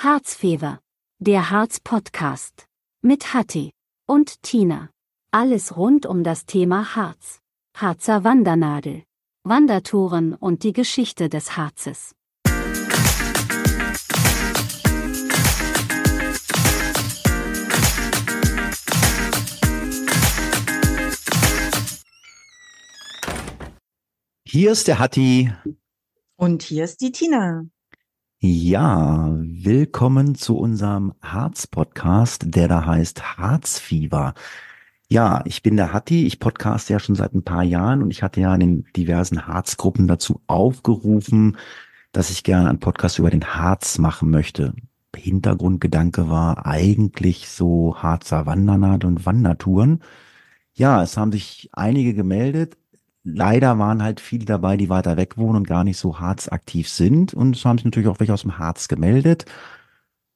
Harzfever. Der Harz-Podcast. Mit Hatti und Tina. Alles rund um das Thema Harz. Harzer Wandernadel. Wandertouren und die Geschichte des Harzes. Hier ist der Hatti. Und hier ist die Tina. Ja, willkommen zu unserem Harz-Podcast, der da heißt Harzfieber. Ja, ich bin der Hatti, ich podcaste ja schon seit ein paar Jahren und ich hatte ja in den diversen Harzgruppen dazu aufgerufen, dass ich gerne einen Podcast über den Harz machen möchte. Hintergrundgedanke war eigentlich so Harzer Wandernaht und Wandertouren. Ja, es haben sich einige gemeldet, leider waren halt viele dabei, die weiter weg wohnen und gar nicht so harzaktiv sind. Und es haben sich natürlich auch welche aus dem Harz gemeldet.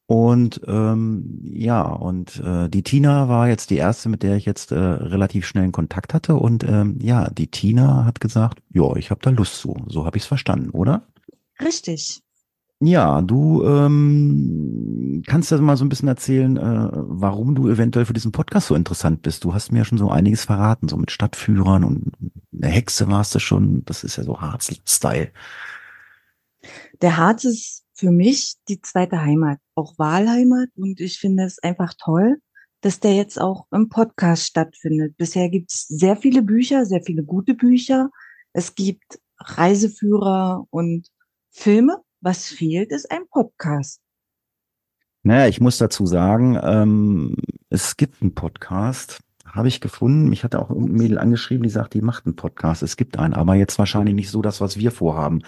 Und ähm, ja, und äh, die Tina war jetzt die erste, mit der ich jetzt äh, relativ schnell in Kontakt hatte. Und ähm, ja, die Tina hat gesagt, ja, ich habe da Lust zu. So habe ich es verstanden, oder? Richtig. Ja, du ähm, kannst ja mal so ein bisschen erzählen, äh, warum du eventuell für diesen Podcast so interessant bist. Du hast mir ja schon so einiges verraten, so mit Stadtführern und eine Hexe warst du schon. Das ist ja so Harz-Style. Der Harz ist für mich die zweite Heimat, auch Wahlheimat. Und ich finde es einfach toll, dass der jetzt auch im Podcast stattfindet. Bisher gibt es sehr viele Bücher, sehr viele gute Bücher. Es gibt Reiseführer und Filme was fehlt, ist ein Podcast. Naja, ich muss dazu sagen, ähm, es gibt einen Podcast, habe ich gefunden. Mich hatte auch ein Mädel angeschrieben, die sagt, die macht einen Podcast. Es gibt einen, aber jetzt wahrscheinlich nicht so das, was wir vorhaben.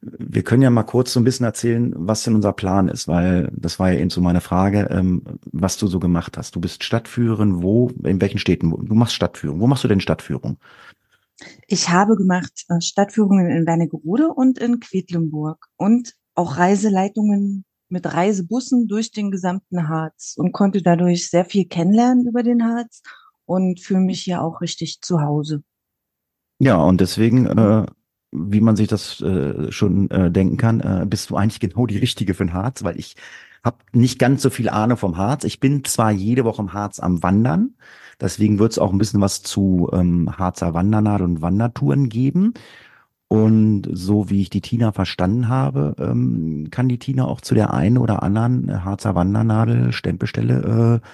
Wir können ja mal kurz so ein bisschen erzählen, was denn unser Plan ist, weil das war ja eben so meine Frage, ähm, was du so gemacht hast. Du bist Stadtführerin, wo, in welchen Städten? Du machst Stadtführung. Wo machst du denn Stadtführung? Ich habe gemacht äh, Stadtführungen in Wernigerode und in Quedlinburg und auch Reiseleitungen mit Reisebussen durch den gesamten Harz und konnte dadurch sehr viel kennenlernen über den Harz und fühle mich hier auch richtig zu Hause. Ja, und deswegen, äh, wie man sich das äh, schon äh, denken kann, äh, bist du eigentlich genau die Richtige für den Harz, weil ich habe nicht ganz so viel Ahnung vom Harz. Ich bin zwar jede Woche im Harz am Wandern, deswegen wird es auch ein bisschen was zu ähm, Harzer Wandernadel und Wandertouren geben. Und so wie ich die Tina verstanden habe, ähm, kann die Tina auch zu der einen oder anderen äh, Harzer Wandernadel Stempelstelle äh,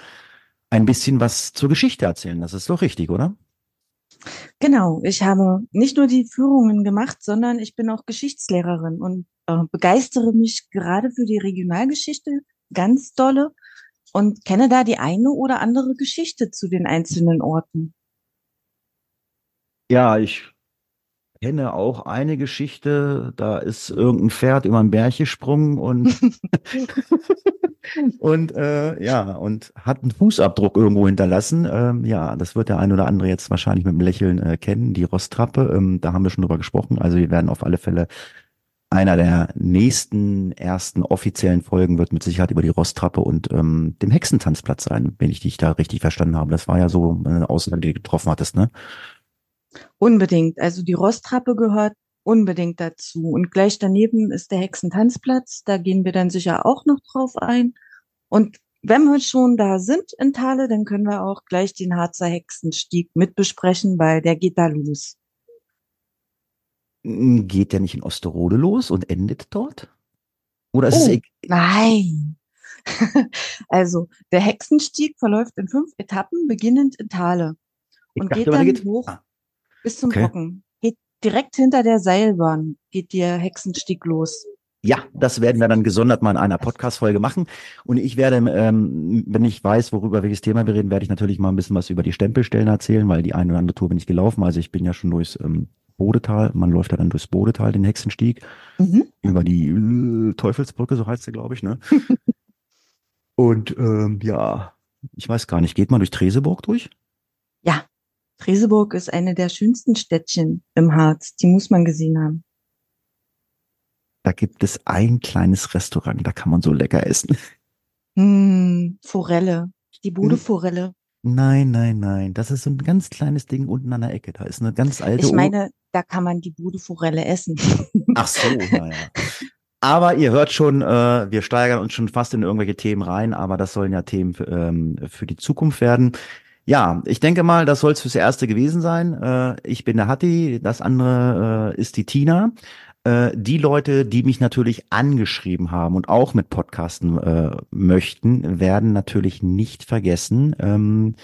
ein bisschen was zur Geschichte erzählen. Das ist doch richtig, oder? Genau, ich habe nicht nur die Führungen gemacht, sondern ich bin auch Geschichtslehrerin und äh, begeistere mich gerade für die Regionalgeschichte ganz dolle und kenne da die eine oder andere Geschichte zu den einzelnen Orten. Ja, ich kenne auch eine Geschichte, da ist irgendein Pferd über einen Berg gesprungen und und äh, ja und hat einen Fußabdruck irgendwo hinterlassen. Ähm, ja, das wird der ein oder andere jetzt wahrscheinlich mit einem Lächeln äh, kennen, die Rosttrappe. Ähm, da haben wir schon drüber gesprochen. Also wir werden auf alle Fälle einer der nächsten ersten offiziellen Folgen wird mit Sicherheit über die Rosttrappe und ähm, dem Hexentanzplatz sein, wenn ich dich da richtig verstanden habe. Das war ja so eine Aussage, die du getroffen hattest, ne? Unbedingt. Also die Rosttrappe gehört unbedingt dazu. Und gleich daneben ist der Hexentanzplatz. Da gehen wir dann sicher auch noch drauf ein. Und wenn wir schon da sind in Thale, dann können wir auch gleich den Harzer Hexenstieg mit besprechen, weil der geht da los. Geht der nicht in Osterode los und endet dort? Oder ist oh, es nein. also der Hexenstieg verläuft in fünf Etappen, beginnend in Thale und dachte, geht dann geht... hoch ah. bis zum okay. Brocken. Geht direkt hinter der Seilbahn geht der Hexenstieg los. Ja, das werden wir dann gesondert mal in einer Podcast-Folge machen. Und ich werde, ähm, wenn ich weiß, worüber welches Thema wir reden, werde ich natürlich mal ein bisschen was über die Stempelstellen erzählen, weil die eine oder andere Tour bin ich gelaufen. Also ich bin ja schon durchs ähm, Bodetal. Man läuft ja dann durchs Bodetal, den Hexenstieg, mhm. über die äh, Teufelsbrücke, so heißt sie, glaube ich, ne? Und ähm, ja, ich weiß gar nicht, geht man durch Treseburg durch? Ja, Treseburg ist eine der schönsten Städtchen im Harz. Die muss man gesehen haben. Da gibt es ein kleines Restaurant, da kann man so lecker essen. Mm, Forelle, die Bude. Forelle. Nein, nein, nein. Das ist so ein ganz kleines Ding unten an der Ecke. Da ist eine ganz alte. Ich meine, da kann man die Bude Forelle essen. Ach so, naja. Aber ihr hört schon, äh, wir steigern uns schon fast in irgendwelche Themen rein, aber das sollen ja Themen für, ähm, für die Zukunft werden. Ja, ich denke mal, das soll es fürs Erste gewesen sein. Äh, ich bin der Hatti, das andere äh, ist die Tina. Äh, die Leute, die mich natürlich angeschrieben haben und auch mit Podcasten äh, möchten, werden natürlich nicht vergessen. Ähm,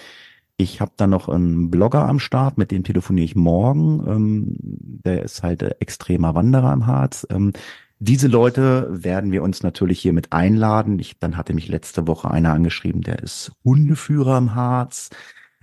ich habe da noch einen Blogger am Start, mit dem telefoniere ich morgen. Ähm, der ist halt äh, extremer Wanderer im Harz. Ähm, diese Leute werden wir uns natürlich hier mit einladen. Ich, dann hatte mich letzte Woche einer angeschrieben, der ist Hundeführer im Harz.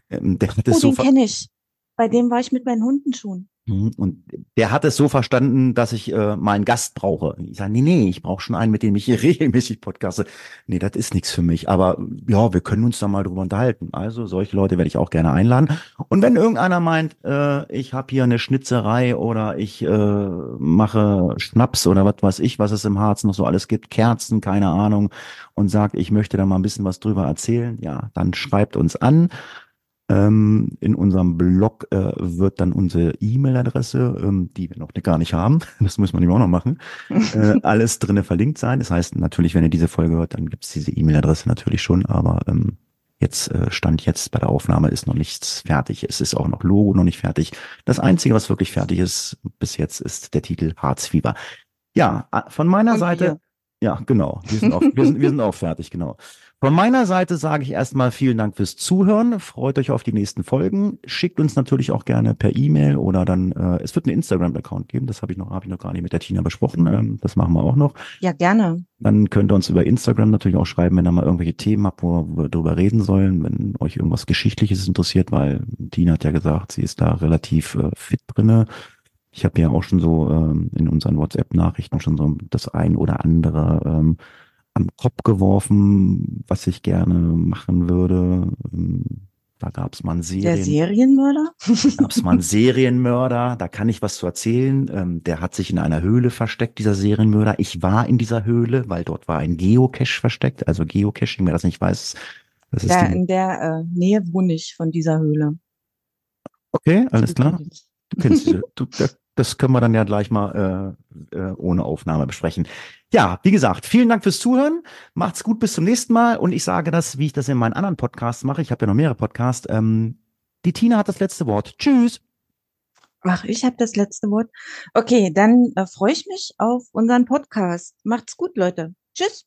Ähm, der hat oh, so den kenne ich. Bei dem war ich mit meinen Hunden schon. Mhm. Und der hat es so verstanden, dass ich äh, meinen Gast brauche. Ich sage, nee, nee, ich brauche schon einen, mit dem ich hier regelmäßig podcaste. Nee, das ist nichts für mich. Aber ja, wir können uns da mal drüber unterhalten. Also solche Leute werde ich auch gerne einladen. Und wenn irgendeiner meint, äh, ich habe hier eine Schnitzerei oder ich äh, mache Schnaps oder was weiß ich, was es im Harz noch so alles gibt, Kerzen, keine Ahnung, und sagt, ich möchte da mal ein bisschen was drüber erzählen, ja, dann schreibt uns an. Ähm, in unserem Blog äh, wird dann unsere E-Mail-Adresse, ähm, die wir noch gar nicht haben, das muss man eben auch noch machen, äh, alles drinnen verlinkt sein. Das heißt natürlich, wenn ihr diese Folge hört, dann gibt es diese E-Mail-Adresse natürlich schon, aber ähm, jetzt äh, stand jetzt bei der Aufnahme ist noch nichts fertig. Es ist auch noch Logo noch nicht fertig. Das Einzige, was wirklich fertig ist bis jetzt, ist der Titel Harzfieber. Ja, von meiner Und Seite. Wir. Ja, genau. Wir sind, auch, wir, sind, wir sind auch fertig, genau. Von meiner Seite sage ich erstmal vielen Dank fürs Zuhören. Freut euch auf die nächsten Folgen. Schickt uns natürlich auch gerne per E-Mail oder dann, äh, es wird einen Instagram-Account geben. Das habe ich noch, habe ich noch gar nicht mit der Tina besprochen. Ähm, das machen wir auch noch. Ja, gerne. Dann könnt ihr uns über Instagram natürlich auch schreiben, wenn ihr mal irgendwelche Themen habt, wo wir drüber reden sollen, wenn euch irgendwas Geschichtliches interessiert, weil Tina hat ja gesagt, sie ist da relativ äh, fit drinne. Ich habe ja auch schon so ähm, in unseren WhatsApp-Nachrichten schon so das ein oder andere ähm, am Kopf geworfen, was ich gerne machen würde. Ähm, da gab es mal einen Serien Der Serienmörder? gab es mal einen Serienmörder, da kann ich was zu erzählen. Ähm, der hat sich in einer Höhle versteckt, dieser Serienmörder. Ich war in dieser Höhle, weil dort war ein Geocache versteckt. Also Geocaching, wer das nicht weiß, das ist ja, in der äh, Nähe wohne ich von dieser Höhle. Okay, alles klar. Du kennst sie. Du, das können wir dann ja gleich mal äh, äh, ohne Aufnahme besprechen. Ja, wie gesagt, vielen Dank fürs Zuhören. Macht's gut, bis zum nächsten Mal. Und ich sage das, wie ich das in meinen anderen Podcasts mache. Ich habe ja noch mehrere Podcasts. Ähm, die Tina hat das letzte Wort. Tschüss. Ach, ich habe das letzte Wort. Okay, dann äh, freue ich mich auf unseren Podcast. Macht's gut, Leute. Tschüss.